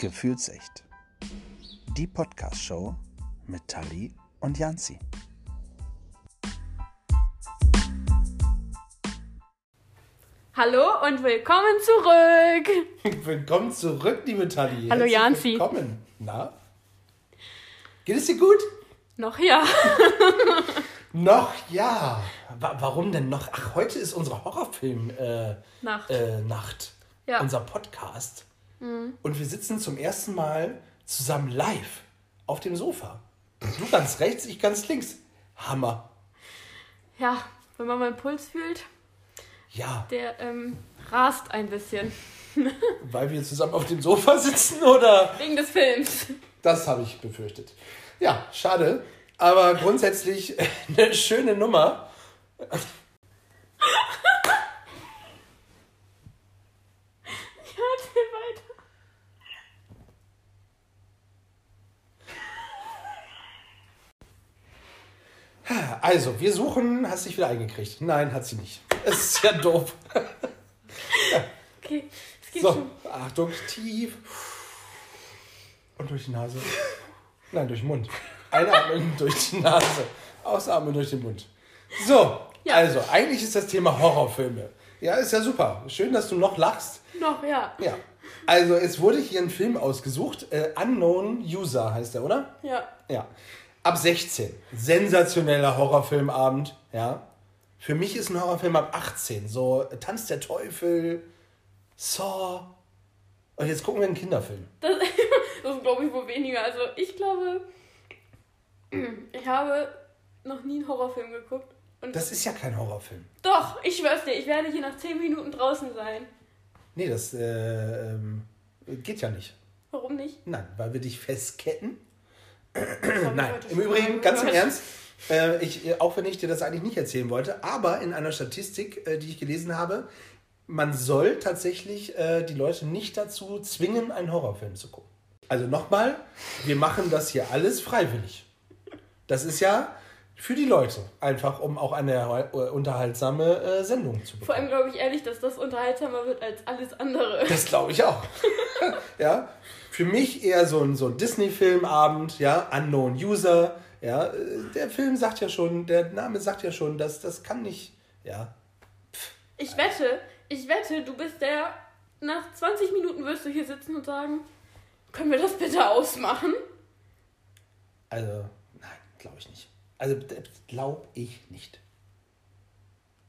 Gefühlsecht. Die Podcast-Show mit Tali und Janzi. Hallo und willkommen zurück. Willkommen zurück, liebe Tali. Hallo, Herzlich Janzi. Willkommen. Na? Geht es dir gut? Noch ja. Noch ja. Wa warum denn noch? Ach, heute ist unsere Horrorfilm-Nacht. Äh, Nacht. Äh, Nacht. Ja. Unser Podcast. Und wir sitzen zum ersten Mal zusammen live auf dem Sofa. Du ganz rechts, ich ganz links. Hammer. Ja, wenn man meinen Puls fühlt, Ja, der ähm, rast ein bisschen. weil wir zusammen auf dem Sofa sitzen oder? Wegen des Films. Das habe ich befürchtet. Ja, schade. Aber grundsätzlich eine schöne Nummer. Ja, erzähl weiter. Also, wir suchen. Hast dich wieder eingekriegt? Nein, hat sie nicht. Es ist ja doof. Okay, es geht So, schon. Achtung, tief. Und durch die Nase. Nein, durch den Mund. Einatmen durch die Nase. Ausatmen durch den Mund. So, Ja. also, eigentlich ist das Thema Horrorfilme. Ja, ist ja super. Schön, dass du noch lachst. Noch, ja. Ja. Also, es wurde hier ein Film ausgesucht. Äh, Unknown User heißt der, oder? Ja. Ja. Ab 16. Sensationeller Horrorfilmabend, ja. Für mich ist ein Horrorfilm ab 18. So Tanz der Teufel, Saw. Und jetzt gucken wir einen Kinderfilm. Das, das glaube ich wohl weniger. Also ich glaube, ich habe noch nie einen Horrorfilm geguckt. Und Das ist ja kein Horrorfilm. doch, ich schwör's dir, ich werde hier nach 10 Minuten draußen sein. Nee, das äh, ähm, geht ja nicht. Warum nicht? Nein, weil wir dich festketten. Nein, im Übrigen, ganz im. Ernst, äh, ich, auch wenn ich dir das eigentlich nicht erzählen wollte, aber in einer Statistik, äh, die ich gelesen habe, man soll tatsächlich äh, die Leute nicht dazu zwingen, einen Horrorfilm zu gucken. Also nochmal, wir machen das hier alles freiwillig. Das ist ja für die Leute, einfach um auch eine äh, unterhaltsame äh, Sendung zu bekommen. Vor allem glaube ich ehrlich, dass das unterhaltsamer wird als alles andere. Das glaube ich auch. ja, für mich eher so ein, so ein Disney-Filmabend, ja, Unknown User. Ja, der Film sagt ja schon, der Name sagt ja schon, dass das kann nicht, ja. Ich wette, ich wette, du bist der. Nach 20 Minuten wirst du hier sitzen und sagen, können wir das bitte ausmachen? Also, nein, glaube ich nicht. Also, glaube ich nicht.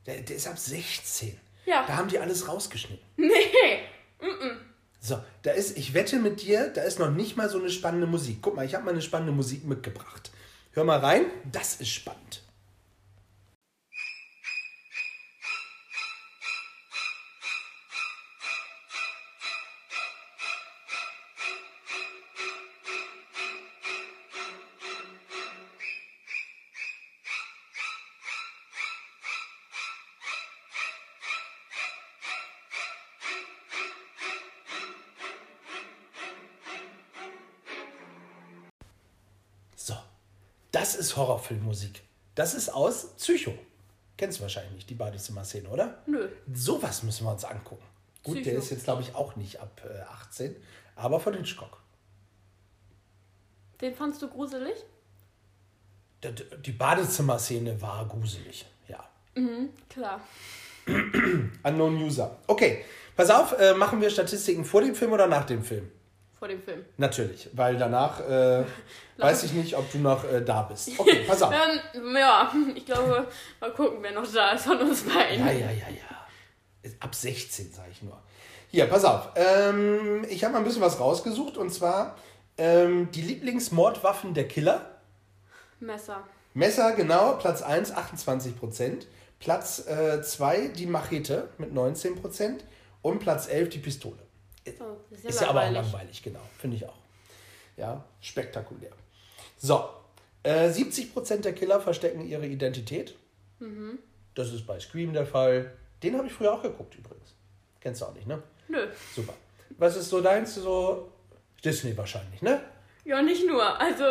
Der, der ist ab 16. Ja. Da haben die alles rausgeschnitten. Nee. So, da ist, ich wette mit dir, da ist noch nicht mal so eine spannende Musik. Guck mal, ich habe mal eine spannende Musik mitgebracht. Hör mal rein, das ist spannend. Horrorfilmmusik. Das ist aus Psycho. Kennst du wahrscheinlich nicht, die Badezimmer-Szene, oder? Nö. Sowas müssen wir uns angucken. Gut, der Psycho. ist jetzt, glaube ich, auch nicht ab äh, 18, aber von Hitchcock. Den fandst du gruselig? D- d- Die Badezimmer-Szene war gruselig, ja. Klar. Unknown User. Okay, pass auf, äh, machen wir Statistiken vor dem Film oder nach dem Film? Vor dem Film. Natürlich, weil danach äh, weiß ich nicht, ob du noch äh, da bist. Okay, pass auf. Ähm, ja, ich glaube, mal gucken, wer noch da ist von uns beiden. Ja, ja, ja, ja. Ab 16, sage ich nur. Hier, pass auf. Ähm, ich habe mal ein bisschen was rausgesucht und zwar ähm, die Lieblingsmordwaffen der Killer. Messer. Messer, genau, Platz 1, 28%. Platz 2, die Machete mit 19%. Und Platz 11, die Pistole. Oh, das Ist ja aber auch langweilig, genau. Finde ich auch. Ja, spektakulär. So, äh, 70% der Killer verstecken ihre Identität. Das ist bei Scream der Fall. Den habe ich früher auch geguckt übrigens. Kennst du auch nicht, ne? Nö. Super. Was ist so deins? So Disney wahrscheinlich, ne? Ja, nicht nur. Also,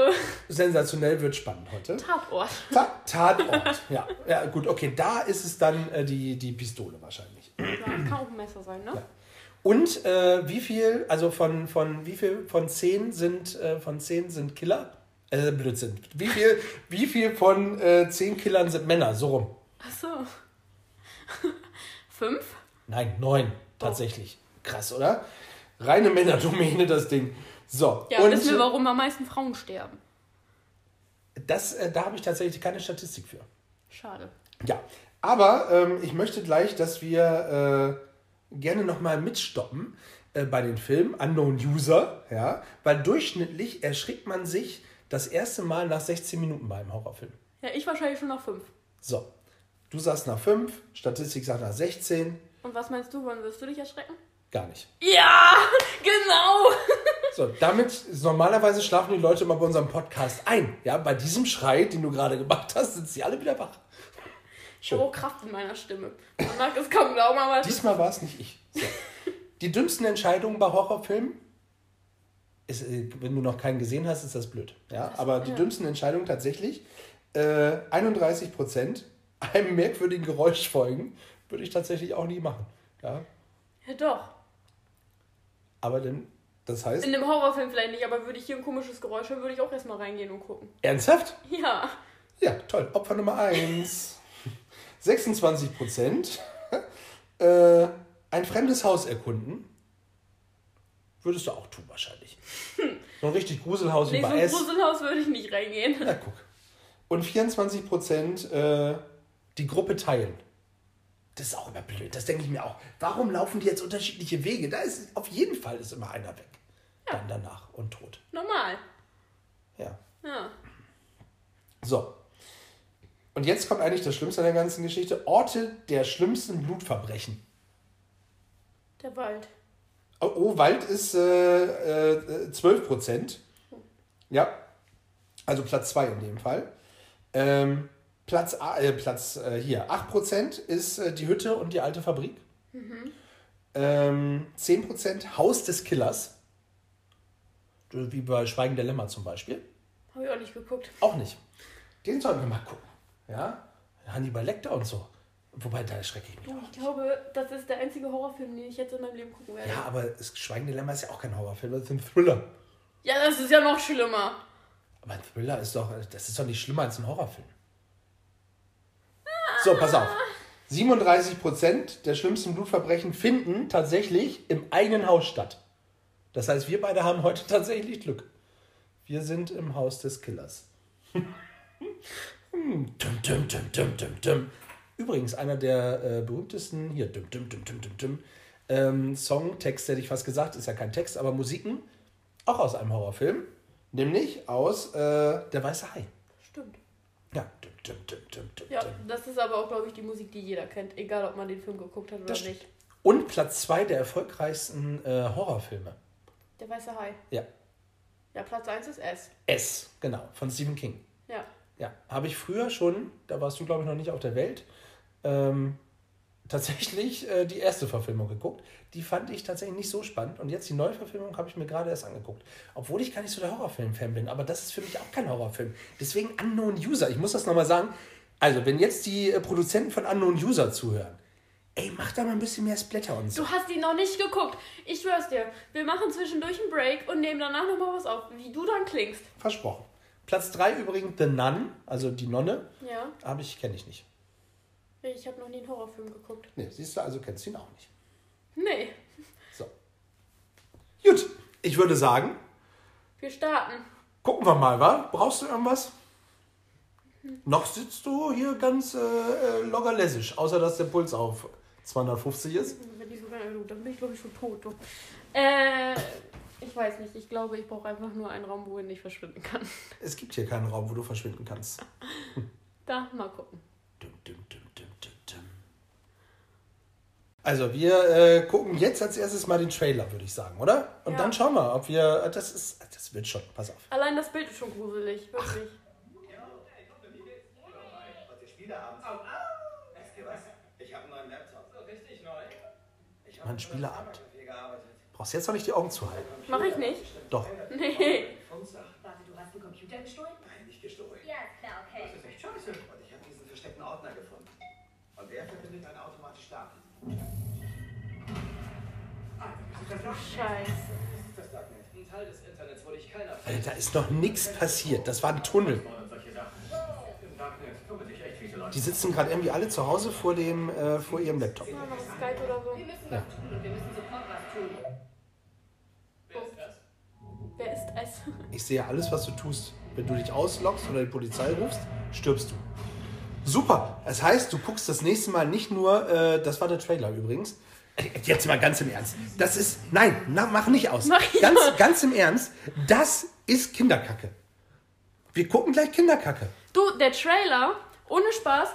Sensationell wird spannend heute. Tatort. Ta Tatort. ja. ja, gut, okay. Da ist es dann äh, die, die Pistole wahrscheinlich. Ja, kann auch ein Messer sein, ne? Ja. Und äh, wie viel, also von, von wie viel von 10 sind äh, von 10 sind Killer? Äh, Blödsinn. Wie viel, wie viel von äh, 10 Killern sind Männer? So rum. Ach so. Fünf? Nein, 9 tatsächlich. Krass, oder? Reine Männerdomäne, das Ding. So. Ja, und wissen wir, warum am meisten Frauen sterben? Das, äh, da habe ich tatsächlich keine Statistik für. Schade. Ja, aber ähm, ich möchte gleich, dass wir äh, gerne nochmal mitstoppen äh, bei den Filmen Unknown User, ja, weil durchschnittlich erschrickt man sich das erste Mal nach 16 Minuten beim Horrorfilm. Ja, ich wahrscheinlich schon nach fünf. So, du sagst nach 5, Statistik sagt nach 16. Und was meinst du, wann wirst du dich erschrecken? Gar nicht. Ja, genau. So, damit normalerweise schlafen die Leute immer bei unserem Podcast ein. Ja, bei diesem Schrei, den du gerade gemacht hast, sind sie alle wieder wach. Ich habe auch Kraft in meiner Stimme. Man mag es kaum glauben, aber. Diesmal war es nicht ich. So. Die dümmsten Entscheidungen bei Horrorfilmen, ist, äh, wenn du noch keinen gesehen hast, ist das blöd. Ja? Aber die ja. dümmsten Entscheidungen tatsächlich, äh, 31 Prozent einem merkwürdigen Geräusch folgen, würde ich tatsächlich auch nie machen. Ja? Ja, doch. Aber dann, das heißt. In dem Horrorfilm vielleicht nicht, aber würde ich hier ein komisches Geräusch hören, würde ich auch erstmal reingehen und gucken. Ernsthaft? Ja. Ja, toll. Opfer Nummer 1. 26 Prozent. äh, ein fremdes Haus erkunden. Würdest du auch tun, wahrscheinlich. So ein richtig Gruselhaus wie Nee, so bei ein S. Gruselhaus würde ich nicht reingehen. Na, guck. Und 24 Prozent äh, die Gruppe teilen. Das ist auch immer blöd. Das denke ich mir auch. Warum laufen die jetzt unterschiedliche Wege? Da ist auf jeden Fall ist immer einer weg. Dann danach und tot. Normal. Ja. Ja. So. Und jetzt kommt eigentlich das Schlimmste an der ganzen Geschichte. Orte der schlimmsten Blutverbrechen. Der Wald. Oh, oh Wald ist äh, äh, 12 Prozent. Ja. Also Platz 2 in dem Fall. Ähm, Platz, äh, Platz äh, hier, 8 Prozent ist äh, die Hütte und die alte Fabrik. Ähm, 10 Prozent Haus des Killers. Wie bei Schweigen der Lämmer zum Beispiel. Habe ich auch nicht geguckt. Auch nicht. Den sollten wir mal gucken. Ja? Hannibal Lecter und so. Wobei, da erschrecke ich mich auch. Ich glaube, das ist der einzige Horrorfilm, den ich jetzt in meinem Leben gucken werde. Ja, aber das Schweigen der Lämmer ist ja auch kein Horrorfilm, das ist ein Thriller. Ja, das ist ja noch schlimmer. Aber ein Thriller ist doch, das ist doch nicht schlimmer als ein Horrorfilm. So, pass auf. 37% der schlimmsten Blutverbrechen finden tatsächlich im eigenen Haus statt. Das heißt, wir beide haben heute tatsächlich Glück. Wir sind im Haus des Killers. Hm, dum, dum, dum, dum, dum, dum. Übrigens, einer der äh, berühmtesten, hier, dum, dum, dum, dum, dum, dum, ähm, Songtext, hätte ich fast gesagt, ist ja kein Text, aber Musiken, auch aus einem Horrorfilm, nämlich aus äh, Der Weiße Hai. Stimmt. Ja, dum, dum, dum, dum, dum, Ja, das ist aber auch, glaube ich, die Musik, die jeder kennt, egal ob man den Film geguckt hat oder Das nicht. Und Platz zwei der erfolgreichsten äh, Horrorfilme. Der weiße Hai. Ja, Ja, Platz 1 ist S. S, genau, von Stephen King. Ja. Habe ich früher schon, da warst du, glaube ich, noch nicht auf der Welt, ähm, tatsächlich äh, die erste Verfilmung geguckt. Die fand ich tatsächlich nicht so spannend. Und jetzt die neue Verfilmung habe ich mir gerade erst angeguckt. Obwohl ich gar nicht so der Horrorfilm-Fan bin. Aber das ist für mich auch kein Horrorfilm. Deswegen Unknown User. Ich muss das nochmal sagen. Also, wenn jetzt die äh, Produzenten von Unknown User zuhören, ey, mach da mal ein bisschen mehr Splatter und so. Du hast ihn noch nicht geguckt. Ich schwör's dir. Wir machen zwischendurch einen Break und nehmen danach nochmal was auf, wie du dann klingst. Versprochen. Platz 3 übrigens The Nun, also die Nonne, Ja. habe ich, kenne ich nicht. Ich habe noch nie einen Horrorfilm geguckt. Nee, siehst du, also kennst du ihn auch nicht. Nee. So. Gut, ich würde sagen, Wir starten. gucken wir mal, wa? Brauchst du irgendwas? Noch sitzt du hier ganz äh, äh, loggerlässig, außer dass der Puls auf 250 ist. Wenn ich so dann bin ich glaube ich schon tot. Äh, ich weiß nicht. Ich glaube, ich brauche einfach nur einen Raum, wo ich nicht verschwinden kann. Es gibt hier keinen Raum, wo du verschwinden kannst. Da, mal gucken. Dum, dum, dum, dum, dum, dum. Also, wir äh, gucken jetzt als erstes mal den Trailer, würde ich sagen, oder? Und Ja. dann schauen wir, ob wir. äh, Das ist. Das wird schon, pass auf. Allein das Bild ist schon gruselig, wirklich. Spieleabend. Weißt du was? Ich habe einen neuen Laptop. So richtig neu? Ich Mal einen Spieleabend. Brauchst jetzt noch nicht die Augen zu halten. Mach ich nicht. Doch. Nee. Warte, du hast einen Computer gestohlen? Nein, nicht gestohlen. Ja, klar, okay. Das ist echt scheiße. Und ich habe diesen versteckten Ordner gefunden. Und der verbindet ein automatisch Starten. Scheiße. Das Darknet. Ein Teil des Internets, wo dich keiner Alter, da ist noch nichts passiert. Das war ein Tunnel. Die sitzen gerade irgendwie alle zu Hause vor, dem, äh, vor ihrem Laptop. Noch Skype oder so. Wir müssen was tun und wir müssen sofort Es? Ich sehe alles, was du tust. Wenn du dich ausloggst oder die Polizei rufst, stirbst du. Super. Das heißt, du guckst das nächste Mal nicht nur, äh, das war der Trailer übrigens. Jetzt mal ganz im Ernst. Das ist, nein, na, mach nicht aus. Mach ich ganz, aus. ganz im Ernst. Das ist Kinderkacke. Wir gucken gleich Kinderkacke. Du, der Trailer, ohne Spaß,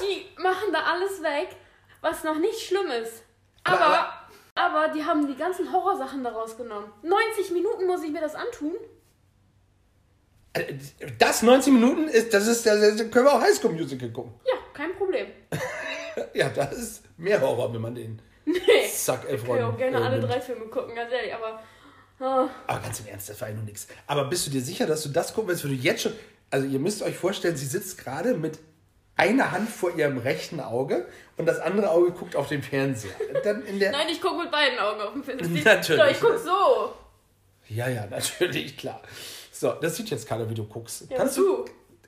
die machen da alles weg, was noch nicht schlimm ist. Aber- Aber, aber, die haben die ganzen Horrorsachen daraus genommen. 90 Minuten muss ich mir das antun. Äh, Das 90 Minuten ist, das ist, das können wir auch Highschool Musical gucken. Ja, kein Problem. Ja, das ist mehr Horror, wenn man den Nee. Zack Ich kann ja auch gerne äh, alle drei Filme gucken, ganz ehrlich, aber. ah, Aber ganz im Ernst, das war ja nur nichts. Aber bist du dir sicher, dass du das gucken willst, wenn du jetzt schon. Also, ihr müsst euch vorstellen, sie sitzt gerade mit einer Hand vor ihrem rechten Auge und das andere Auge guckt auf den Fernseher. Dann in der. Nein, ich gucke mit beiden Augen auf den sieht- Natürlich. Doch, ich guck so. Ja, ja, natürlich, klar. So, das sieht jetzt keiner, wie du guckst. Ja, Kannst du.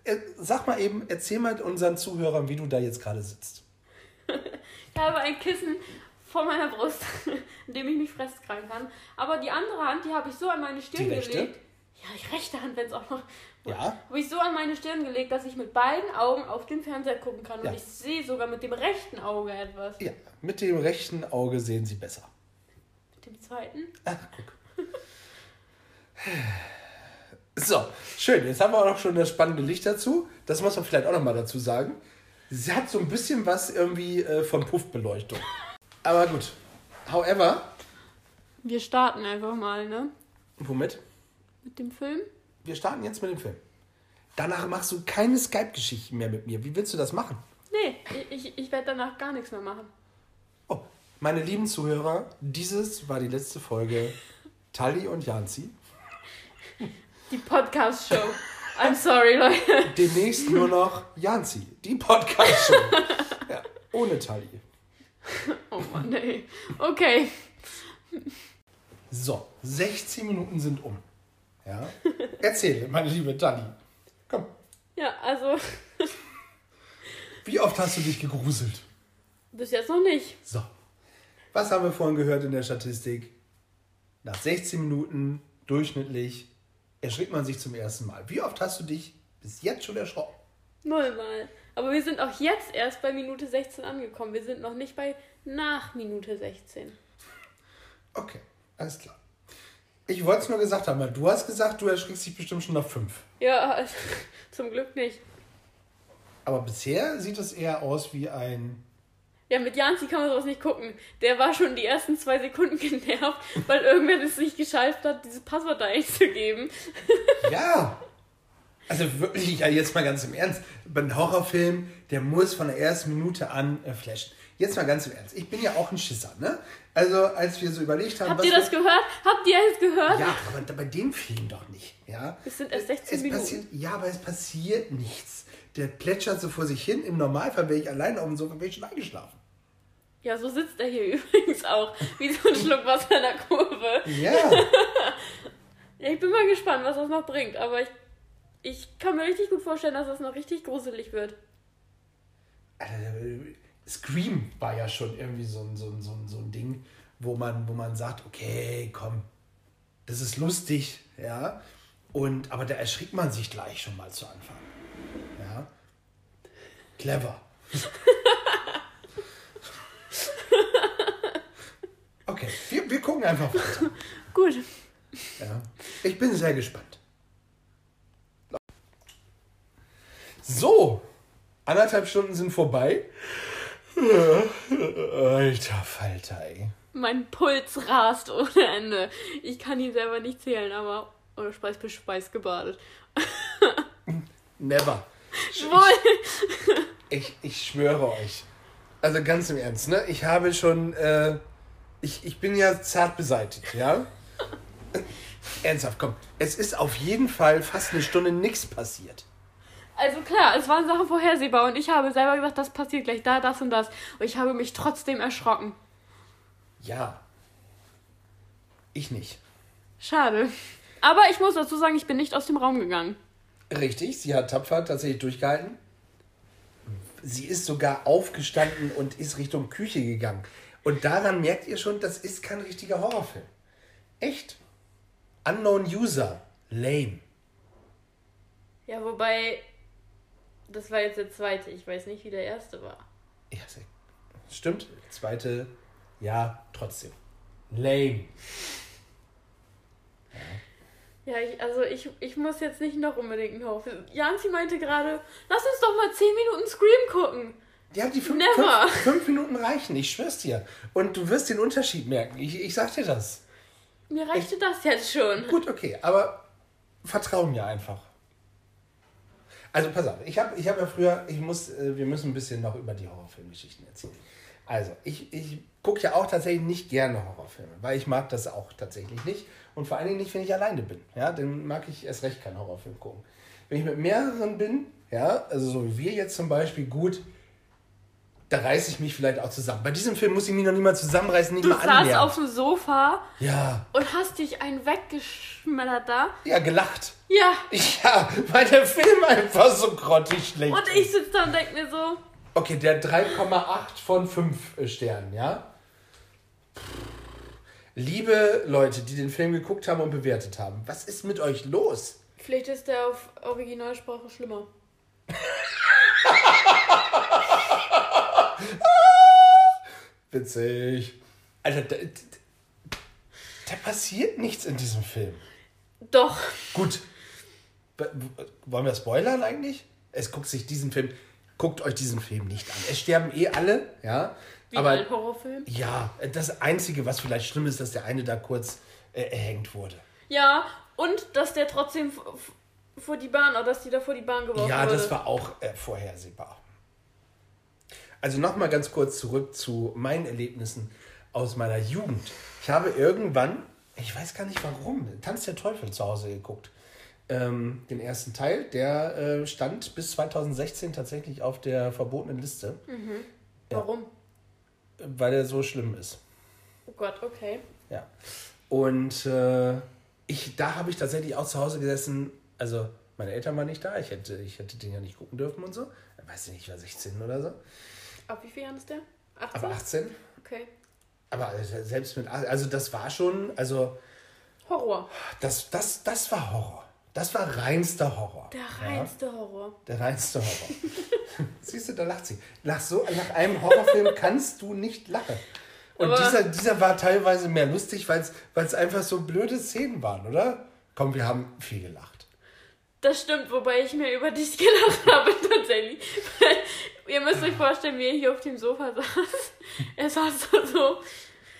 Äh, sag mal eben, erzähl mal unseren Zuhörern, wie du da jetzt gerade sitzt. Ich habe ein Kissen vor meiner Brust, in dem ich mich festkrallen kann. Aber die andere Hand, die habe ich so an meine Stirn Die rechte? Ja, die rechte Hand, wenn es auch noch. Ja? Habe ich so an meine Stirn gelegt, dass ich mit beiden Augen auf den Fernseher gucken kann. Und Ja. ich sehe sogar mit dem rechten Auge etwas. Ja, mit dem rechten Auge sehen sie besser. Mit dem zweiten. Ah, guck. So, schön. Jetzt haben wir auch noch schon das spannende Licht dazu. Das muss man vielleicht auch noch mal dazu sagen. Sie hat so ein bisschen was irgendwie äh, von Puffbeleuchtung. Aber gut. However, Wir starten einfach mal, ne? womit? Mit dem Film. Wir starten jetzt mit dem Film. Danach machst du keine Skype-Geschichten mehr mit mir. Wie willst du das machen? Nee, ich, ich, werde danach gar nichts mehr machen. Oh, meine lieben Zuhörer, dieses war die letzte Folge Tali und Janzi. Die Podcast-Show. I'm sorry, Leute. Demnächst nur noch Janzi, die Podcast-Show. ja, ohne Tali. Oh Mann, ey. Okay. So, 16 Minuten sind um. Ja? Erzähle, meine liebe Tali. Komm, Ja, also wie oft hast du dich gegruselt? bis jetzt noch nicht. So, was haben wir vorhin gehört in der Statistik? Nach 16 Minuten durchschnittlich erschrickt man sich zum ersten Mal. Wie oft hast du dich bis jetzt schon erschrocken? Nullmal. Aber wir sind auch jetzt erst bei Minute 16 angekommen. Wir sind noch nicht bei nach Minute 16. Okay, alles klar. Ich wollte es nur gesagt haben, weil du hast gesagt, du erschrickst dich bestimmt schon nach 5. Ja, zum Glück nicht. Aber bisher sieht es eher aus wie ein Ja, mit Janzi kann man sowas nicht gucken. Der war schon die ersten zwei Sekunden genervt, weil irgendwer es nicht geschafft hat, dieses Passwort da einzugeben. Ja. Also wirklich, ja, jetzt mal ganz im Ernst. Ein Horrorfilm, der muss von der ersten Minute an äh, flashen. Jetzt mal ganz im Ernst. Ich bin ja auch ein Schisser, ne? Also, als wir so überlegt haben, Habt ihr das gehört? Habt ihr es gehört? Ja, aber bei dem Film doch nicht, ja? Es sind erst 16 es Minuten. Passiert, ja, aber es passiert nichts. Der plätschert so vor sich hin. Im Normalfall wäre ich alleine auf dem Sofa, wäre ich schon eingeschlafen. Ja, so sitzt er hier übrigens auch. Wie so ein Schluck Wasser in der Kurve. Ja. Ja, ich bin mal gespannt, was das noch bringt. Aber ich, ich kann mir richtig gut vorstellen, dass das noch richtig gruselig wird. äh, Scream war ja schon irgendwie so ein, so ein, so ein, so ein Ding, wo man, wo man sagt, okay, komm, das ist lustig, ja. Und, aber da erschrickt man sich gleich schon mal zu Anfang. Ja. Clever. Okay, wir, wir gucken einfach weiter. Gut. Ja. Ich bin sehr gespannt. So, anderthalb Stunden sind vorbei. Alter Falter, ey. Mein Puls rast ohne Ende. Ich kann ihn selber nicht zählen, aber. Oder Speis bis Speis gebadet. Never. Wohl! Ich, ich schwöre euch. Also ganz im Ernst, ne? Ich habe schon, äh, ich, ich bin ja zart beseitigt, ja? Ernsthaft, komm. Es ist auf jeden Fall fast eine Stunde nichts passiert. Also klar, es waren Sachen vorhersehbar und ich habe selber gesagt, das passiert gleich da, das und das. Und ich habe mich trotzdem erschrocken. Ja. Ich nicht. Schade. Aber ich muss dazu sagen, ich bin nicht aus dem Raum gegangen. Richtig, sie hat tapfer tatsächlich durchgehalten. Sie ist sogar aufgestanden und ist Richtung Küche gegangen. Und daran merkt ihr schon, das ist kein richtiger Horrorfilm. Echt. Unknown User. Lame. Ja, wobei, das war jetzt der zweite. Ich weiß nicht, wie der erste war. Ja, stimmt. Zweite, ja, trotzdem. Lame. Ja, ich, also ich, ich muss jetzt nicht noch unbedingt einen Horrorfilm. Janzi meinte gerade, lass uns doch mal 10 Minuten Scream gucken. Ja, die fünf, Never. fünf, fünf Minuten reichen, ich schwör's dir. Und du wirst den Unterschied merken. Ich, ich sag dir das. Mir reichte das jetzt schon. Gut, okay, aber vertrau mir einfach. Also pass auf, ich habe ich hab ja früher, ich muss, äh, wir müssen ein bisschen noch über die Horrorfilmgeschichten erzählen. Also, ich, ich gucke ja auch tatsächlich nicht gerne Horrorfilme, weil ich mag das auch tatsächlich nicht. Und vor allen Dingen nicht, wenn ich alleine bin. Ja, dann mag ich erst recht keinen Horrorfilm gucken. Wenn ich mit mehreren bin, ja, also so wie wir jetzt zum Beispiel, gut, da reiße ich mich vielleicht auch zusammen. Bei diesem Film muss ich mich noch nicht mal zusammenreißen, nicht Du mal saßt annähern. auf dem Sofa ja, und hast dich einen weggeschmettert da. ja, gelacht. Ja. Ja, weil der Film einfach so grottig schlecht Und ich sitze da und denke mir so, Okay, der 3,8 von 5 Sternen, ja? Liebe Leute, die den Film geguckt haben und bewertet haben, was ist mit euch los? vielleicht ist der auf Originalsprache schlimmer. Witzig. Alter, da, da, passiert nichts in diesem Film. Doch. Gut. Wollen wir spoilern eigentlich? Es guckt sich diesen Film, guckt euch diesen Film nicht an. Es sterben eh alle, ja? Wie Aber ein Horrorfilm. ja, das Einzige, was vielleicht schlimm ist, dass der eine da kurz äh, erhängt wurde. Ja, und dass der trotzdem vor die Bahn, oder dass die da vor die Bahn geworfen Ja, wurde. das war auch äh, vorhersehbar. Also nochmal ganz kurz zurück zu meinen Erlebnissen aus meiner Jugend. Ich habe irgendwann, ich weiß gar nicht warum, Tanz der Teufel zu Hause geguckt. Ähm, den ersten Teil, der äh, stand bis 2016 tatsächlich auf der verbotenen Liste, Warum? weil er so schlimm ist. Oh Gott, okay. Ja. Und äh, ich, da habe ich tatsächlich auch zu Hause gesessen. Also, meine Eltern waren nicht da. Ich hätte, ich hätte den ja nicht gucken dürfen und so. Ich weiß nicht, ich war 16 oder so. Ab wie viel Jahren ist der? 18? Aber 18. Okay. Aber selbst mit 18, also das war schon, also Horror. das, das, das war Horror. Das war reinster Horror. Der reinste Horror. Der reinste Horror. Siehst du, da lacht sie. Nach, so, nach einem Horrorfilm kannst du nicht lachen. Und Aber- dieser, dieser war teilweise mehr lustig, weil es einfach so blöde Szenen waren, oder? Komm, wir haben viel gelacht. Das stimmt, wobei ich mir über dich gelacht habe, tatsächlich. Ihr müsst euch vorstellen, wie er hier auf dem Sofa saß. Er saß da so,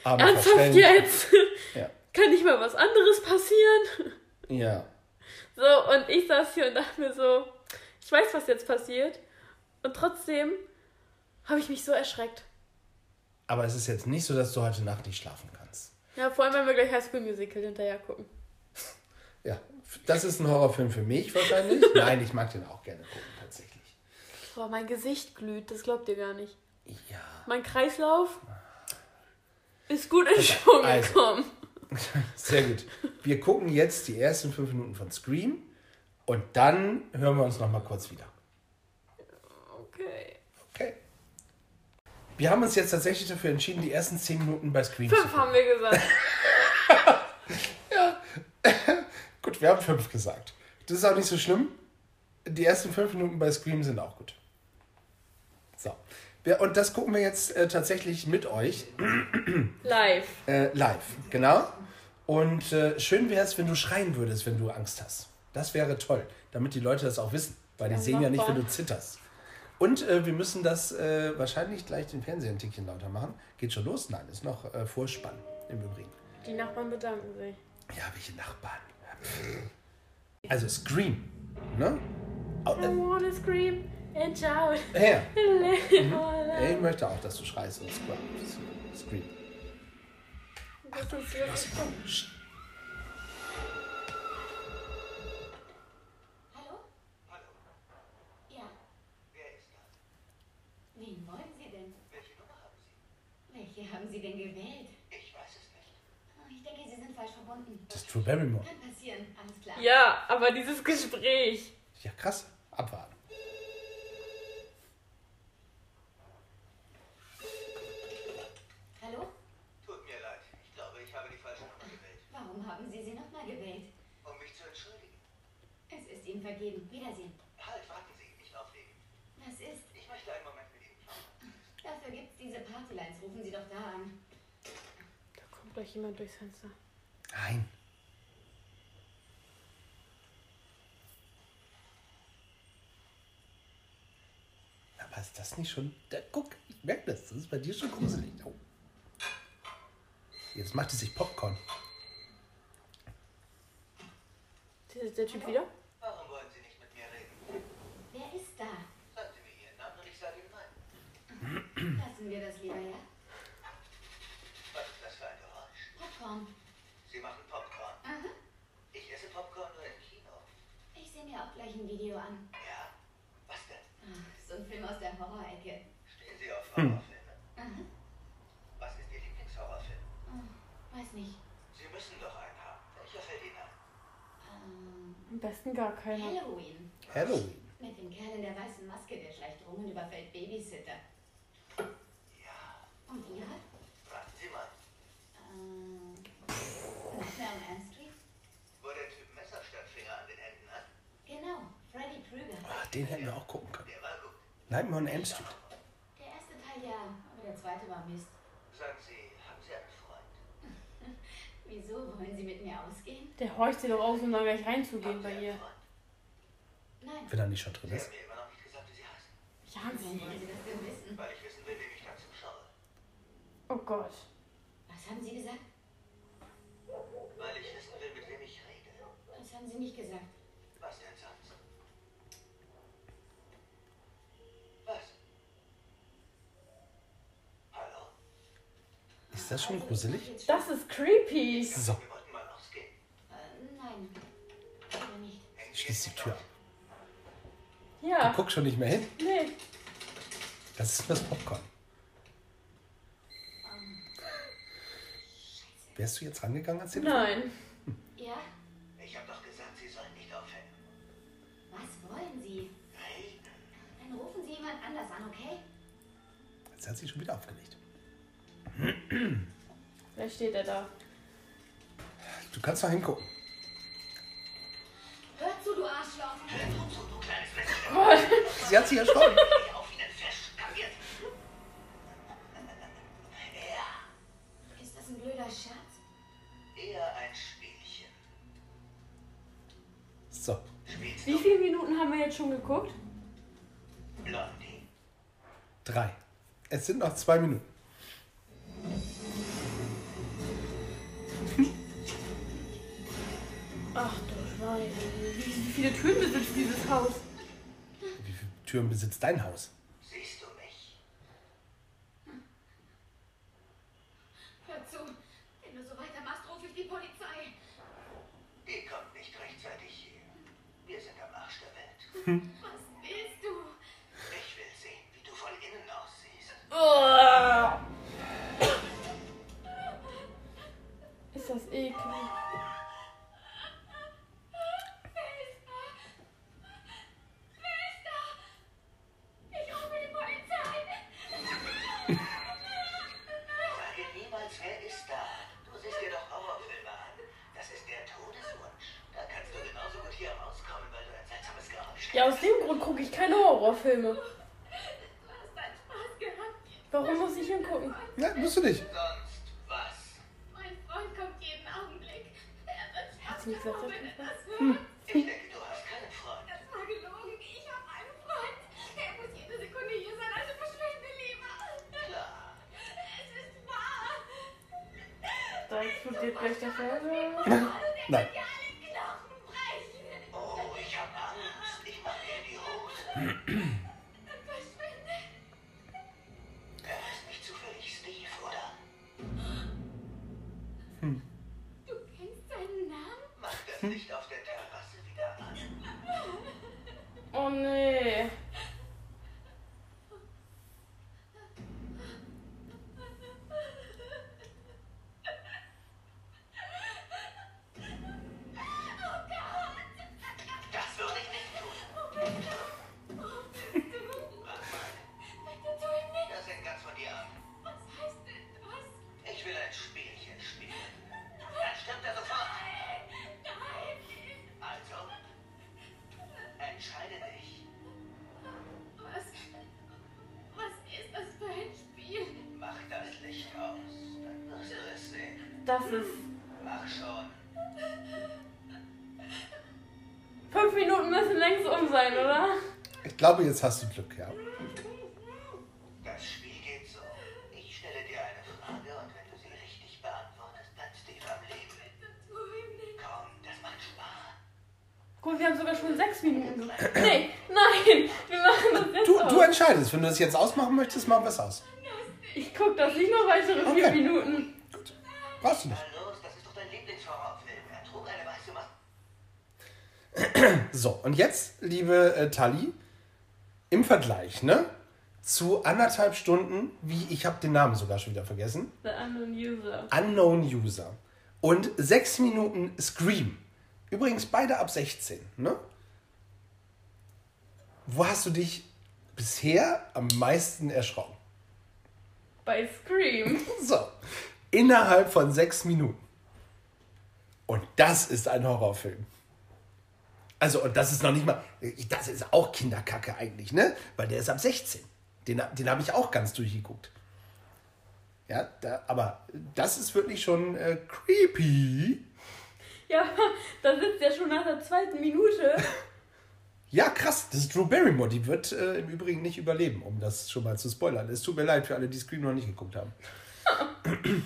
Aber ernsthaft jetzt? Ja. Kann nicht mal was anderes passieren? ja. So, und ich saß hier und dachte mir so, ich weiß, was jetzt passiert. Und trotzdem habe ich mich so erschreckt. Aber es ist jetzt nicht so, dass du heute Nacht nicht schlafen kannst. Ja, vor allem, wenn wir gleich High School Musical hinterher gucken. Ja. Das ist ein Horrorfilm für mich wahrscheinlich. Nein, ich mag den auch gerne gucken. Boah, mein Gesicht glüht, das glaubt ihr gar nicht. Ja. Mein Kreislauf ist gut in Schwung also. gekommen. Sehr gut. Wir gucken jetzt die ersten fünf Minuten von Scream und dann hören wir uns noch mal kurz wieder. Okay. Okay. Wir haben uns jetzt tatsächlich dafür entschieden, die ersten zehn Minuten bei Scream zu Fünf haben wir gesagt. Gut, wir haben fünf gesagt. Das ist auch nicht so schlimm. Die ersten fünf Minuten bei Scream sind auch gut. So. Und das gucken wir jetzt äh, tatsächlich mit euch Live. äh, live. Genau. Und äh, schön wäre es, wenn du schreien würdest, wenn du Angst hast. Das wäre toll, damit die Leute das auch wissen. Weil die Ja, sehen ja nicht, wenn du zitterst. Und äh, wir müssen das äh, wahrscheinlich gleich den Fernseher ein Tickchen lauter machen. Geht schon los? Nein, ist noch äh, Vorspann im Übrigen. Die Nachbarn bedanken sich. Ja, welche Nachbarn? Also Scream. Ne? Au- I wanna scream Äh, her. Mhm. Ich möchte auch, dass du schreist und scream. Scream. Das ist wirklich Psst. Hallo? Ja. Wer ist da? Wen wollen Sie denn? Welche Nummer haben Sie? Welche haben Sie denn gewählt? Ich weiß es nicht. Oh, ich denke, Sie sind falsch verbunden. Das ist Drew Barrymore. Kann passieren, alles klar. Ja, aber dieses Gespräch. Ja, krass. Abwarten. Hallo? Tut mir leid. Ich glaube, ich habe die falsche Nummer gewählt. Warum haben Sie sie nochmal gewählt? Um mich zu entschuldigen. Es ist Ihnen vergeben. Wiedersehen. Halt, warten Sie, nicht auflegen. Was ist? Ich möchte einen Moment mit Ihnen plaudern. Dafür gibt's diese Partylines. Rufen Sie doch da an. Da kommt gleich jemand durchs Fenster. Nein. Aber ist das nicht schon. Da, guck, ich merke das. Das ist bei dir schon gruselig. Oh. Jetzt macht sie sich Popcorn. Ist der Typ wieder? Warum wollen Sie nicht mit mir reden? Wer ist da? Sagen Sie mir Ihren Namen und ich sage Ihnen nein. Lassen wir das lieber, ja? Was ist das für ein Geräusch? Popcorn. Sie machen Popcorn. Aha. Ich esse Popcorn nur im Kino. Ich sehe mir auch gleich ein Video an. Ja? Was denn? Ach, so ein Film aus der Horror-Ecke. Stehen Sie auf Horrorfilme? Aha. Was ist Ihr Lieblingshorrorfilm? Oh, weiß nicht. Sie müssen doch einen haben. Welcher fällt Ihnen ein? Ähm, Am besten gar keiner. Halloween. Halloween. Mit dem Kerl in der weißen Maske, der schleicht rum und überfällt Babysitter. Ja. Und Ihre? Warten Sie mal. Ähm, Elm Street? Wo der Typ Messerstadtfinger an den Händen hat? Genau, Freddy Krueger. Ah, den hätten wir auch gucken können. Der war gut. Nightmare on Elm Street. Der erste Teil ja, aber der zweite war Mist. Sagen Sie, haben Sie einen Freund? Wieso? Wollen Sie mit mir ausgehen? Der horcht sie doch aus, um da gleich reinzugehen Haben Sie bei ihr. Nein. Wenn er nicht schon drin Sie ist. haben mir immer noch nicht gesagt, wie Sie heißen. Ja, Woher wollen Sie das denn wissen? Weil ich wissen will, wem ich da zuschaue. Oh Gott. Was haben Sie gesagt? Weil ich wissen will, mit wem ich rede. Das haben Sie nicht gesagt. Was denn sonst? Was? Hallo? Ist das schon gruselig? Das ist creepy. So, Wir wollten mal ausgehen. Äh, nein. Schließ die Tür ab. Ja. Guck schon nicht mehr hin. Nee. Das ist das Popcorn. Wärst du jetzt rangegangen als Telefon? Nein. Ja? Ich habe doch gesagt, Sie sollen nicht aufhängen. Was wollen Sie? Reden. Dann rufen Sie jemand anders an, okay? Jetzt hat sie schon wieder aufgelegt. Wer steht er da? Du kannst noch hingucken. Hör zu, du Arschloch! Hör zu, du kleines Mädchen. Sie hat sich erschrocken. Ist das ein blöder Scherz? eher ein Spielchen. So, Wie viele Minuten haben wir jetzt schon geguckt? Blondie? drei. Es sind noch zwei Minuten. Viele Türen besitzt dieses Haus? Wie viele Türen besitzt dein Haus? Da explodiert gleich der Fernseher. Das ist. Mach schon. Fünf Minuten müssen längst um sein, oder? Ich glaube, jetzt hast du Glück, ja. Das Spiel geht so. Ich stelle dir eine Frage und wenn du sie richtig beantwortest, bleibst du am Leben. Komm, das macht Spaß. Gut, wir haben sogar schon sechs Minuten. Nee, nein, wir machen das jetzt Du, aus. du entscheidest. Wenn du das jetzt ausmachen möchtest, machen wir es aus. Ich guck das nicht noch weitere vier Okay. Minuten. Nicht. Weiße Maske. So, und jetzt, liebe äh, Tali, im Vergleich, ne? Zu anderthalb Stunden, wie ich habe den Namen sogar schon wieder vergessen. The unknown user. Unknown User. Und sechs Minuten Scream. Übrigens beide ab 16, ne? Wo hast du dich bisher am meisten erschrocken? Bei Scream. So, innerhalb von sechs Minuten. Und das ist ein Horrorfilm. Also, und das ist noch nicht mal, das ist auch Kinderkacke eigentlich, ne? Weil der ist ab 16. Den, den habe ich auch ganz durchgeguckt. Ja, da, aber das ist wirklich schon äh, creepy. Ja, da sitzt er schon nach der zweiten Minute. Ja, krass, das ist Drew Barrymore. Die wird äh, im Übrigen nicht überleben, um das schon mal zu spoilern. Es tut mir leid für alle, die Scream noch nicht geguckt haben.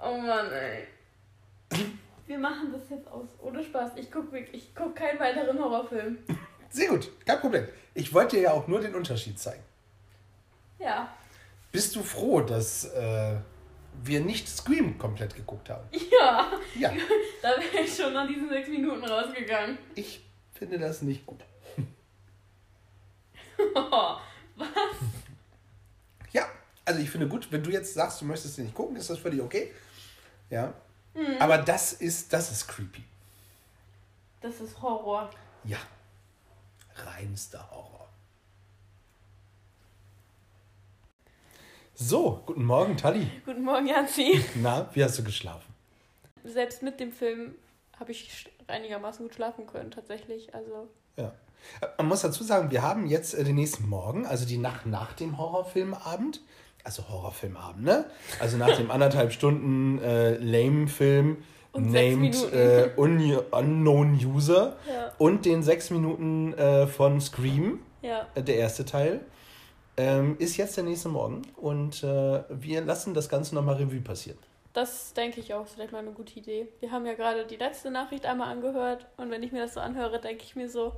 Oh Mann, ey. Wir machen das jetzt aus. Ohne Spaß. Ich guck wirklich, ich guck keinen weiteren Horrorfilm. Sehr gut, kein Problem. Ich wollte dir ja auch nur den Unterschied zeigen. Ja. Bist du froh, dass äh, wir nicht Scream komplett geguckt haben? Ja. Ja, Da wäre ich schon nach diesen sechs Minuten rausgegangen. ich finde das nicht gut. Was? Ja, also ich finde gut, wenn du jetzt sagst, du möchtest den nicht gucken, ist das völlig okay. Ja. Aber das ist, das ist creepy. Das ist Horror. Ja. Reinster Horror. So, guten Morgen, Tali. Guten Morgen, Janzi. Na, wie hast du geschlafen? Selbst mit dem Film habe ich einigermaßen gut schlafen können, tatsächlich. Also, Ja. Man muss dazu sagen, wir haben jetzt äh, den nächsten Morgen, also die Nacht nach dem Horrorfilmabend. Also Horrorfilmabend, ne? Also nach dem anderthalb Stunden äh, Lame-Film named äh, Un Unknown User Ja. und den sechs Minuten äh, von Scream, ja. äh, der erste Teil, ähm, ist jetzt der nächste Morgen. Und äh, wir lassen das Ganze nochmal Revue passieren. Das denke ich auch, ist vielleicht mal eine gute Idee. Wir haben ja gerade die letzte Nachricht einmal angehört und wenn ich mir das so anhöre, denke ich mir so,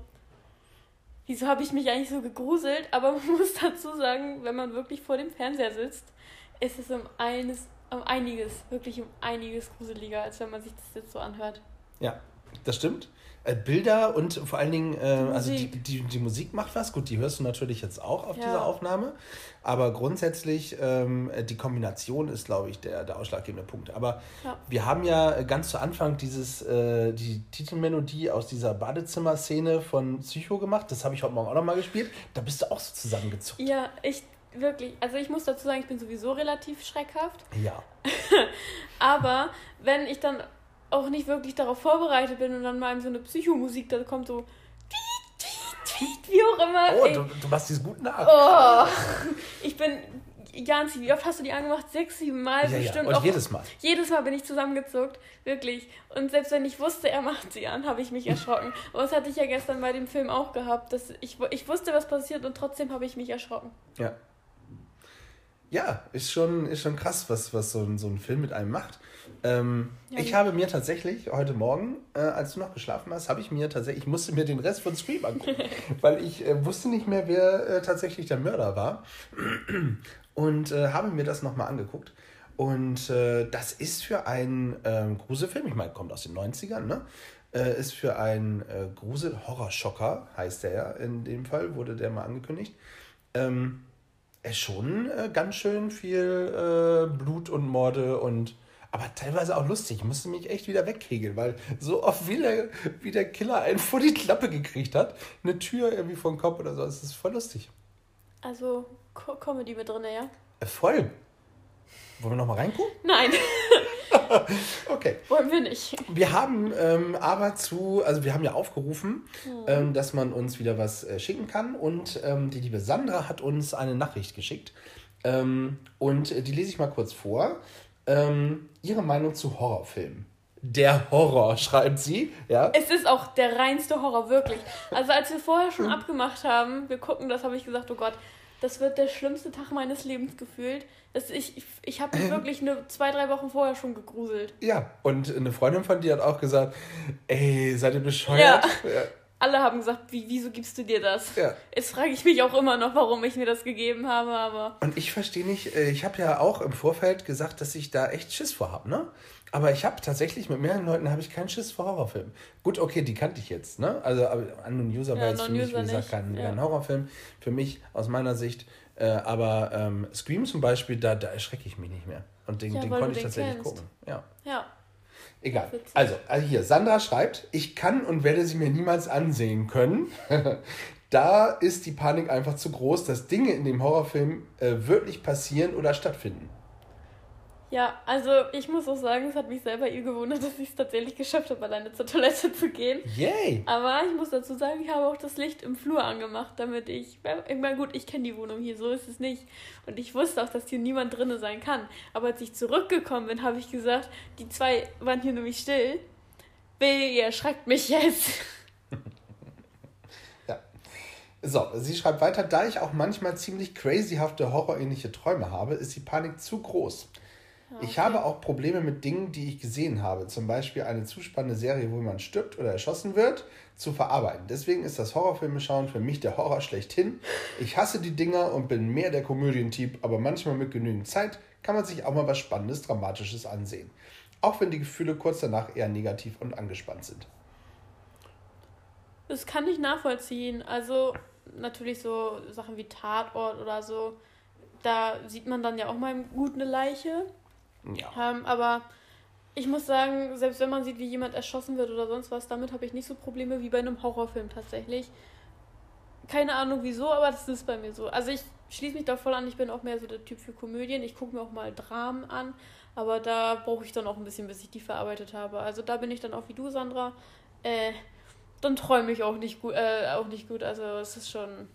wieso habe ich mich eigentlich so gegruselt? Aber man muss dazu sagen, wenn man wirklich vor dem Fernseher sitzt, ist es um eines, um einiges, wirklich um einiges gruseliger, als wenn man sich das jetzt so anhört. Ja, das stimmt. Äh, Bilder und vor allen Dingen, äh, also die, Musik. die, die Musik macht was. Gut, die hörst du natürlich jetzt auch auf Ja. dieser Aufnahme. Aber grundsätzlich, ähm, die Kombination ist, glaube ich, der, der ausschlaggebende Punkt. Aber Ja. wir haben ja ganz zu Anfang dieses, äh, die Titelmelodie aus dieser Badezimmer-Szene von Psycho gemacht. Das habe ich heute Morgen auch nochmal gespielt. Da bist du auch so zusammengezuckt. Ja, ich wirklich, also ich muss dazu sagen, ich bin sowieso relativ schreckhaft. Ja. Aber wenn ich dann auch nicht wirklich darauf vorbereitet bin und dann mal in so eine Psychomusik, da kommt so wie auch immer. Oh, du, du machst dieses gut nach. oh, ich bin, Janzi, wie oft hast du die angemacht? Sechs, sieben Mal ja, ja. bestimmt. Und auch, jedes Mal. jedes Mal bin ich zusammengezuckt, wirklich. Und selbst wenn ich wusste, er macht sie an, habe ich mich erschrocken. Aber das hatte ich ja gestern bei dem Film auch gehabt, dass ich, ich wusste, was passiert und trotzdem habe ich mich erschrocken. Ja. Ja, ist schon, ist schon krass, was, was so, ein, so ein Film mit einem macht. Ähm, Ja, ich die- habe mir tatsächlich heute Morgen, äh, als du noch geschlafen hast, habe ich mir tatsächlich, ich musste mir den Rest von Scream angucken, weil ich äh, wusste nicht mehr, wer äh, tatsächlich der Mörder war. Und äh, habe mir das nochmal angeguckt. Und äh, das ist für einen ähm, Gruselfilm, ich meine, kommt aus den 90ern, ne? Äh, ist für einen Grusel-Horrorschocker, heißt der ja in dem Fall, wurde der mal angekündigt. Ähm, schon äh, ganz schön viel äh, Blut und Morde und aber teilweise auch lustig. Ich musste mich echt wieder wegkegeln, weil so oft wie der, wie der Killer einen vor die Klappe gekriegt hat, eine Tür irgendwie vom Kopf oder so, das ist voll lustig. Also Co Comedy mit drin, ja? Äh, voll. Wollen wir nochmal reingucken? Nein, Okay. wollen wir nicht. Wir haben ähm, aber zu, also wir haben ja aufgerufen, ähm, dass man uns wieder was äh, schicken kann und ähm, die liebe Sandra hat uns eine Nachricht geschickt ähm, und äh, die lese ich mal kurz vor. ähm, ihre Meinung zu Horrorfilmen. Der Horror, schreibt sie. Ja. Es ist auch der reinste Horror, wirklich. Also als wir vorher schon abgemacht haben, wir gucken, das habe ich gesagt, oh Gott, das wird der schlimmste Tag meines Lebens gefühlt. Das, ich ich habe mich wirklich eine, zwei, drei Wochen vorher schon gegruselt. Ja, und eine Freundin von dir hat auch gesagt, ey, seid ihr bescheuert? Ja. Alle haben gesagt, wie, wieso gibst du dir das? Ja. Jetzt frage ich mich auch immer noch, warum ich mir das gegeben habe, aber... Und ich verstehe nicht, äh, ich habe ja auch im Vorfeld gesagt, dass ich da echt Schiss vor habe, ne? Aber ich habe tatsächlich mit mehreren Leuten habe ich keinen Schiss vor Horrorfilmen. Gut, okay, die kannte ich jetzt, ne? Also Unknown User war Ja, jetzt für mich, wie gesagt, kein, ja. kein Horrorfilm. Für mich, aus meiner Sicht. Äh, aber ähm, Scream zum Beispiel, da, da erschrecke ich mich nicht mehr. Und den, Ja, den konnte ich den tatsächlich kennst. gucken. Ja. Ja, Egal. Also, also hier, Sandra schreibt, ich kann und werde sie mir niemals ansehen können. da ist die Panik einfach zu groß, dass Dinge in dem Horrorfilm äh, wirklich passieren oder stattfinden. Ja, also ich muss auch sagen, es hat mich selber ihr gewundert, dass ich es tatsächlich geschafft habe, alleine zur Toilette zu gehen. Yay! Aber ich muss dazu sagen, ich habe auch das Licht im Flur angemacht, damit ich. Ich meine, gut, ich kenne die Wohnung hier, so ist es nicht. Und ich wusste auch, dass hier niemand drinne sein kann. Aber als ich zurückgekommen bin, habe ich gesagt, die zwei waren hier nämlich still. Will, ihr erschreckt mich jetzt. Ja. So, sie schreibt weiter, da ich auch manchmal ziemlich crazyhafte, horrorähnliche Träume habe, ist die Panik zu groß. Ich habe auch Probleme mit Dingen, die ich gesehen habe. Zum Beispiel eine zu spannende Serie, wo jemand stirbt oder erschossen wird, zu verarbeiten. Deswegen ist das Horrorfilme schauen für mich der Horror schlechthin. Ich hasse die Dinger und bin mehr der Komödientyp, aber manchmal mit genügend Zeit kann man sich auch mal was Spannendes, Dramatisches ansehen. Auch wenn die Gefühle kurz danach eher negativ und angespannt sind. Das kann ich nachvollziehen. Also, natürlich so Sachen wie Tatort oder so. Da sieht man dann ja auch mal gut eine Leiche. Ja. Ähm, aber ich muss sagen, selbst wenn man sieht, wie jemand erschossen wird oder sonst was, damit habe ich nicht so Probleme wie bei einem Horrorfilm tatsächlich. Keine Ahnung wieso, aber das ist bei mir so. Also ich schließe mich da voll an, ich bin auch mehr so der Typ für Komödien. Ich gucke mir auch mal Dramen an, aber da brauche ich dann auch ein bisschen, bis ich die verarbeitet habe. Also da bin ich dann auch wie du, Sandra. Äh, dann träume ich auch nicht gut, äh, auch nicht gut. Also es ist schon.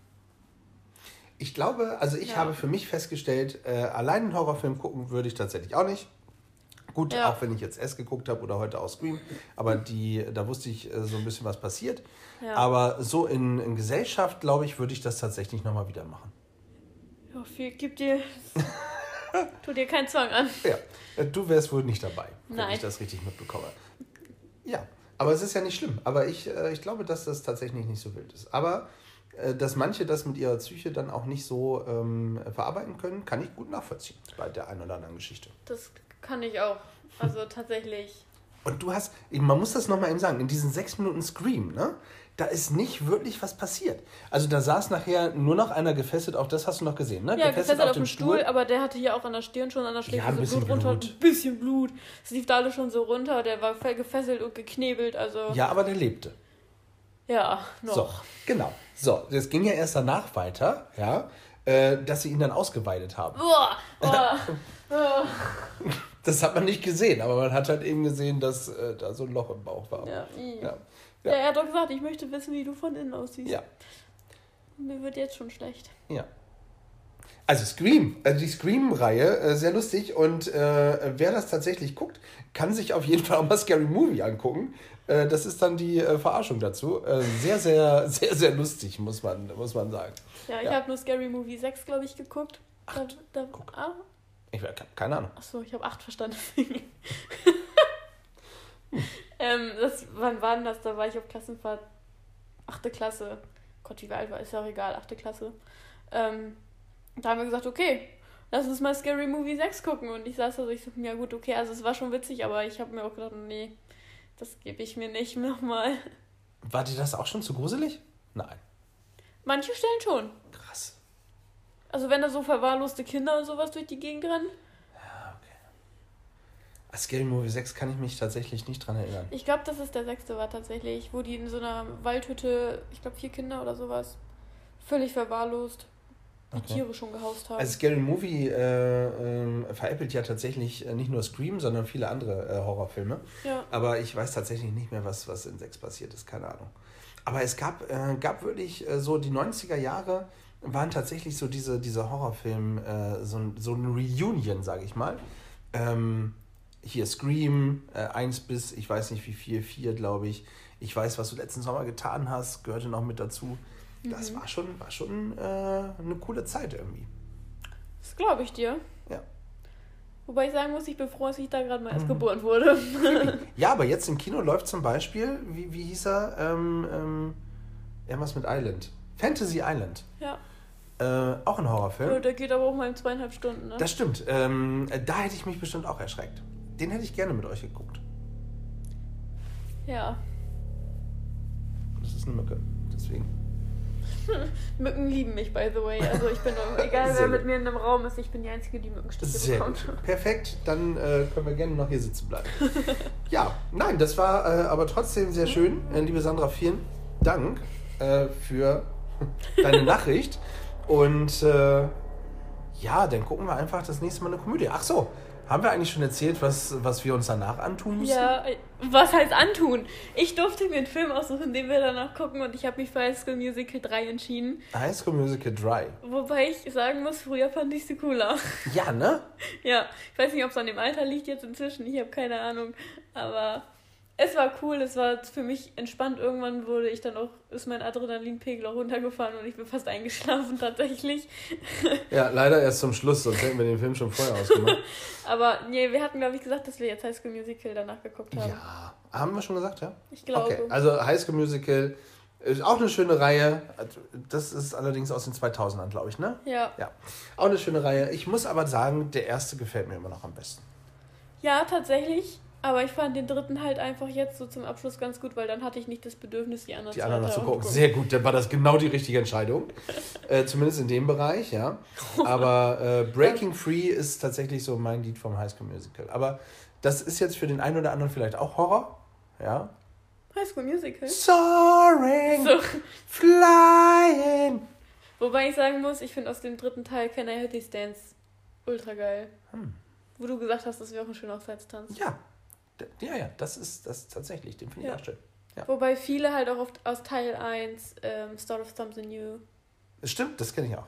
Ich glaube, also ich Ja. habe für mich festgestellt, äh, allein einen Horrorfilm gucken würde ich tatsächlich auch nicht. Gut, Ja. auch wenn ich jetzt S geguckt habe oder heute auch Scream, aber die, da wusste ich äh, so ein bisschen, was passiert. Ja. Aber so in, in Gesellschaft, glaube ich, würde ich das tatsächlich nochmal wieder machen. Ja, viel, gib dir. tu dir keinen Zwang an. Ja, äh, du wärst wohl nicht dabei, wenn Nein. ich das richtig mitbekomme. Ja, aber es ist ja nicht schlimm. Aber ich, äh, ich glaube, dass das tatsächlich nicht so wild ist. Aber dass manche das mit ihrer Psyche dann auch nicht so ähm, verarbeiten können, kann ich gut nachvollziehen bei der einen oder anderen Geschichte. Das kann ich auch. Also tatsächlich. Und du hast, man muss das nochmal eben sagen, in diesen sechs Minuten Scream, ne? Da ist nicht wirklich was passiert. Also da saß nachher nur noch einer gefesselt, auch das hast du noch gesehen, ne? Ja, gefesselt auf dem Stuhl, aber der hatte hier auch an der Stirn schon an der Schläfe Ja, so bisschen Blut runter. Blut. Ein bisschen Blut. Es lief da alles schon so runter. Der war voll gefesselt und geknebelt. Also, Ja, aber der lebte. Ja, noch. So, genau. So, das ging ja erst danach weiter, ja, äh, dass sie ihn dann ausgeweidet haben. Uah, uah, uah. Das hat man nicht gesehen, aber man hat halt eben gesehen, dass äh, da so ein Loch im Bauch war. Ja. Ja. ja, er hat doch gesagt, ich möchte wissen, wie du von innen aussiehst. Ja. Mir wird jetzt schon schlecht. Ja. Also Scream, also die Scream-Reihe, äh, sehr lustig. Und äh, wer das tatsächlich guckt, kann sich auf jeden Fall auch mal Scary Movie angucken. Äh, das ist dann die äh, Verarschung dazu. Sehr, sehr, sehr, sehr lustig, muss man, muss man sagen. Ja, ich Ja. habe nur Scary Movie 6, glaube ich, geguckt. Da, da, Guck. ah, Ich habe keine Ahnung. Achso, ich habe 8 verstanden. ähm, das, wann war denn das? Da war ich auf Klassenfahrt. Achte Klasse. Gott, wie alt war, ist ja auch egal, achte Klasse. Ähm, da haben wir gesagt, okay, lass uns mal Scary Movie 6 gucken. Und ich saß da so, ich so, ja gut, okay, also es war schon witzig, aber ich habe mir auch gedacht, nee, das gebe ich mir nicht nochmal. War dir das auch schon zu gruselig? Nein. Manche Stellen schon. Krass. Also wenn da so verwahrloste Kinder und sowas durch die Gegend rennen. An Scary Movie 6 kann ich mich tatsächlich nicht dran erinnern. Ich glaube, dass es der sechste war tatsächlich, wo die in so einer Waldhütte, ich glaube vier Kinder oder sowas, völlig verwahrlost die Okay. Tiere schon gehaust haben. Also Scary Movie äh, ähm, veräppelt ja tatsächlich äh, nicht nur Scream, sondern viele andere äh, Horrorfilme. ja. Aber ich weiß tatsächlich nicht mehr, was, was in 6 passiert ist, keine Ahnung. Aber es gab, äh, gab wirklich äh, so die 90er Jahre waren tatsächlich so diese, diese Horrorfilm, äh, so, ein- so ein Reunion, sage ich mal. Ähm, hier Scream, äh, 1 bis, ich weiß nicht wie viel, 4 glaube ich. Ich weiß, was du letzten Sommer getan hast, gehörte noch mit dazu. Das war schon, war schon äh, eine coole Zeit irgendwie. Das glaube ich dir. Ja. Wobei ich sagen muss, ich bin froh, dass ich da gerade mal Mhm. erst geboren wurde. Ja, aber jetzt im Kino läuft zum Beispiel, wie, wie hieß er? Ähm, ähm, irgendwas mit Island. Fantasy Island. ja. Äh, auch ein Horrorfilm. ja. Der geht aber auch mal in zweieinhalb Stunden, ne? Das stimmt. Ähm, äh, da hätte ich mich bestimmt auch erschreckt. Den hätte ich gerne mit euch geguckt. Ja. Das ist eine Mücke. Deswegen. Mücken lieben mich, by the way. Also ich bin, egal wer mit mir in einem Raum ist, ich bin die Einzige, die Mückenstiche Sehr bekommt. gut. Perfekt. Dann äh, können wir gerne noch hier sitzen bleiben. ja, nein, das war äh, aber trotzdem sehr schön. Äh, liebe Sandra, vielen Dank äh, für deine Nachricht. Und äh, ja, dann gucken wir einfach das nächste Mal eine Komödie. Ach so, haben wir eigentlich schon erzählt, was, was wir uns danach antun müssen? Ja, was heißt antun? Ich durfte mir einen Film aussuchen, den wir danach gucken und ich habe mich für High School Musical 3 entschieden. High School Musical Dry. Wobei ich sagen muss, früher fand ich sie cooler. Ja, ne? Ja, ich weiß nicht, ob es an dem Alter liegt jetzt inzwischen, ich habe keine Ahnung. Aber es war cool, es war für mich entspannt. Irgendwann wurde ich dann auch, ist mein Adrenalinpegel auch runtergefahren und ich bin fast eingeschlafen tatsächlich. Ja, leider erst zum Schluss, sonst hätten wir den Film schon vorher ausgemacht. Aber nee, wir hatten, glaube ich, gesagt, dass wir jetzt High School Musical danach geguckt haben. ja, haben wir schon gesagt, ja? Ich glaube. Okay, also High School Musical ist auch eine schöne Reihe. Das ist allerdings aus den 2000ern, glaube ich, ne? Ja. Ja, auch eine schöne Reihe. Ich muss aber sagen, der erste gefällt mir immer noch am besten. ja, tatsächlich. Aber ich fand den dritten halt einfach jetzt so zum Abschluss ganz gut, weil dann hatte ich nicht das Bedürfnis, die anderen Die anderen noch zu Teile gucken. Sehr gut, dann war das genau die richtige Entscheidung. äh, zumindest in dem Bereich, ja. Aber äh, Breaking Free ist tatsächlich so mein Lied vom High School Musical. Aber das ist jetzt für den einen oder anderen vielleicht auch Horror. Ja. High School Musical. Soaring, So. flying. Wobei ich sagen muss, ich finde aus dem dritten Teil Can I Hit These Dance ultra geil. Hm. Wo du gesagt hast, das wäre auch ein schöner Hochzeitstanz. Ja. Ja, ja, das ist das ist tatsächlich, den finde ich Ja. auch schön. Wobei viele halt auch oft aus Teil 1 ähm, Start of Something New. Stimmt, das kenne ich auch.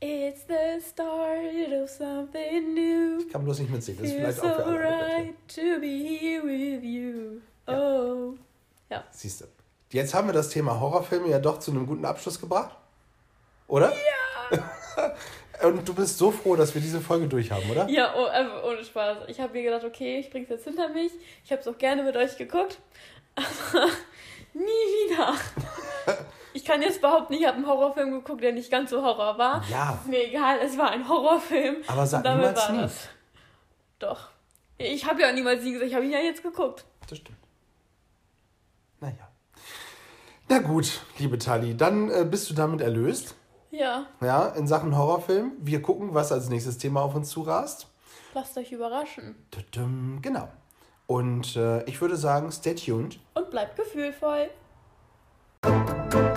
It's the start of something new. Ich kann bloß nicht mitsingen. Das ist vielleicht auch so für alle. right to be here with you. Oh. Siehst du. Jetzt haben wir das Thema Horrorfilme ja doch zu einem guten Abschluss gebracht. Oder? Ja! Und du bist so froh, dass wir diese Folge durchhaben, oder? Ja, oh, einfach ohne Spaß. Ich habe mir gedacht, okay, ich bring's jetzt hinter mich. Ich habe es auch gerne mit euch geguckt. Aber nie wieder. Ich kann jetzt behaupten, ich habe einen Horrorfilm geguckt, der nicht ganz so Horror war. Ja. Ist mir egal, es war ein Horrorfilm. Aber sag niemals war nie. das. Doch. Ich habe ja auch niemals nie gesagt, ich habe ihn ja jetzt geguckt. Das stimmt. Naja. Na gut, liebe Tali, dann äh, bist du damit erlöst. Ja. Ja, in Sachen Horrorfilm. Wir gucken, was als nächstes Thema auf uns zurast. Lasst euch überraschen. Genau. Und äh, ich würde sagen, stay tuned. Und bleibt gefühlvoll. Musik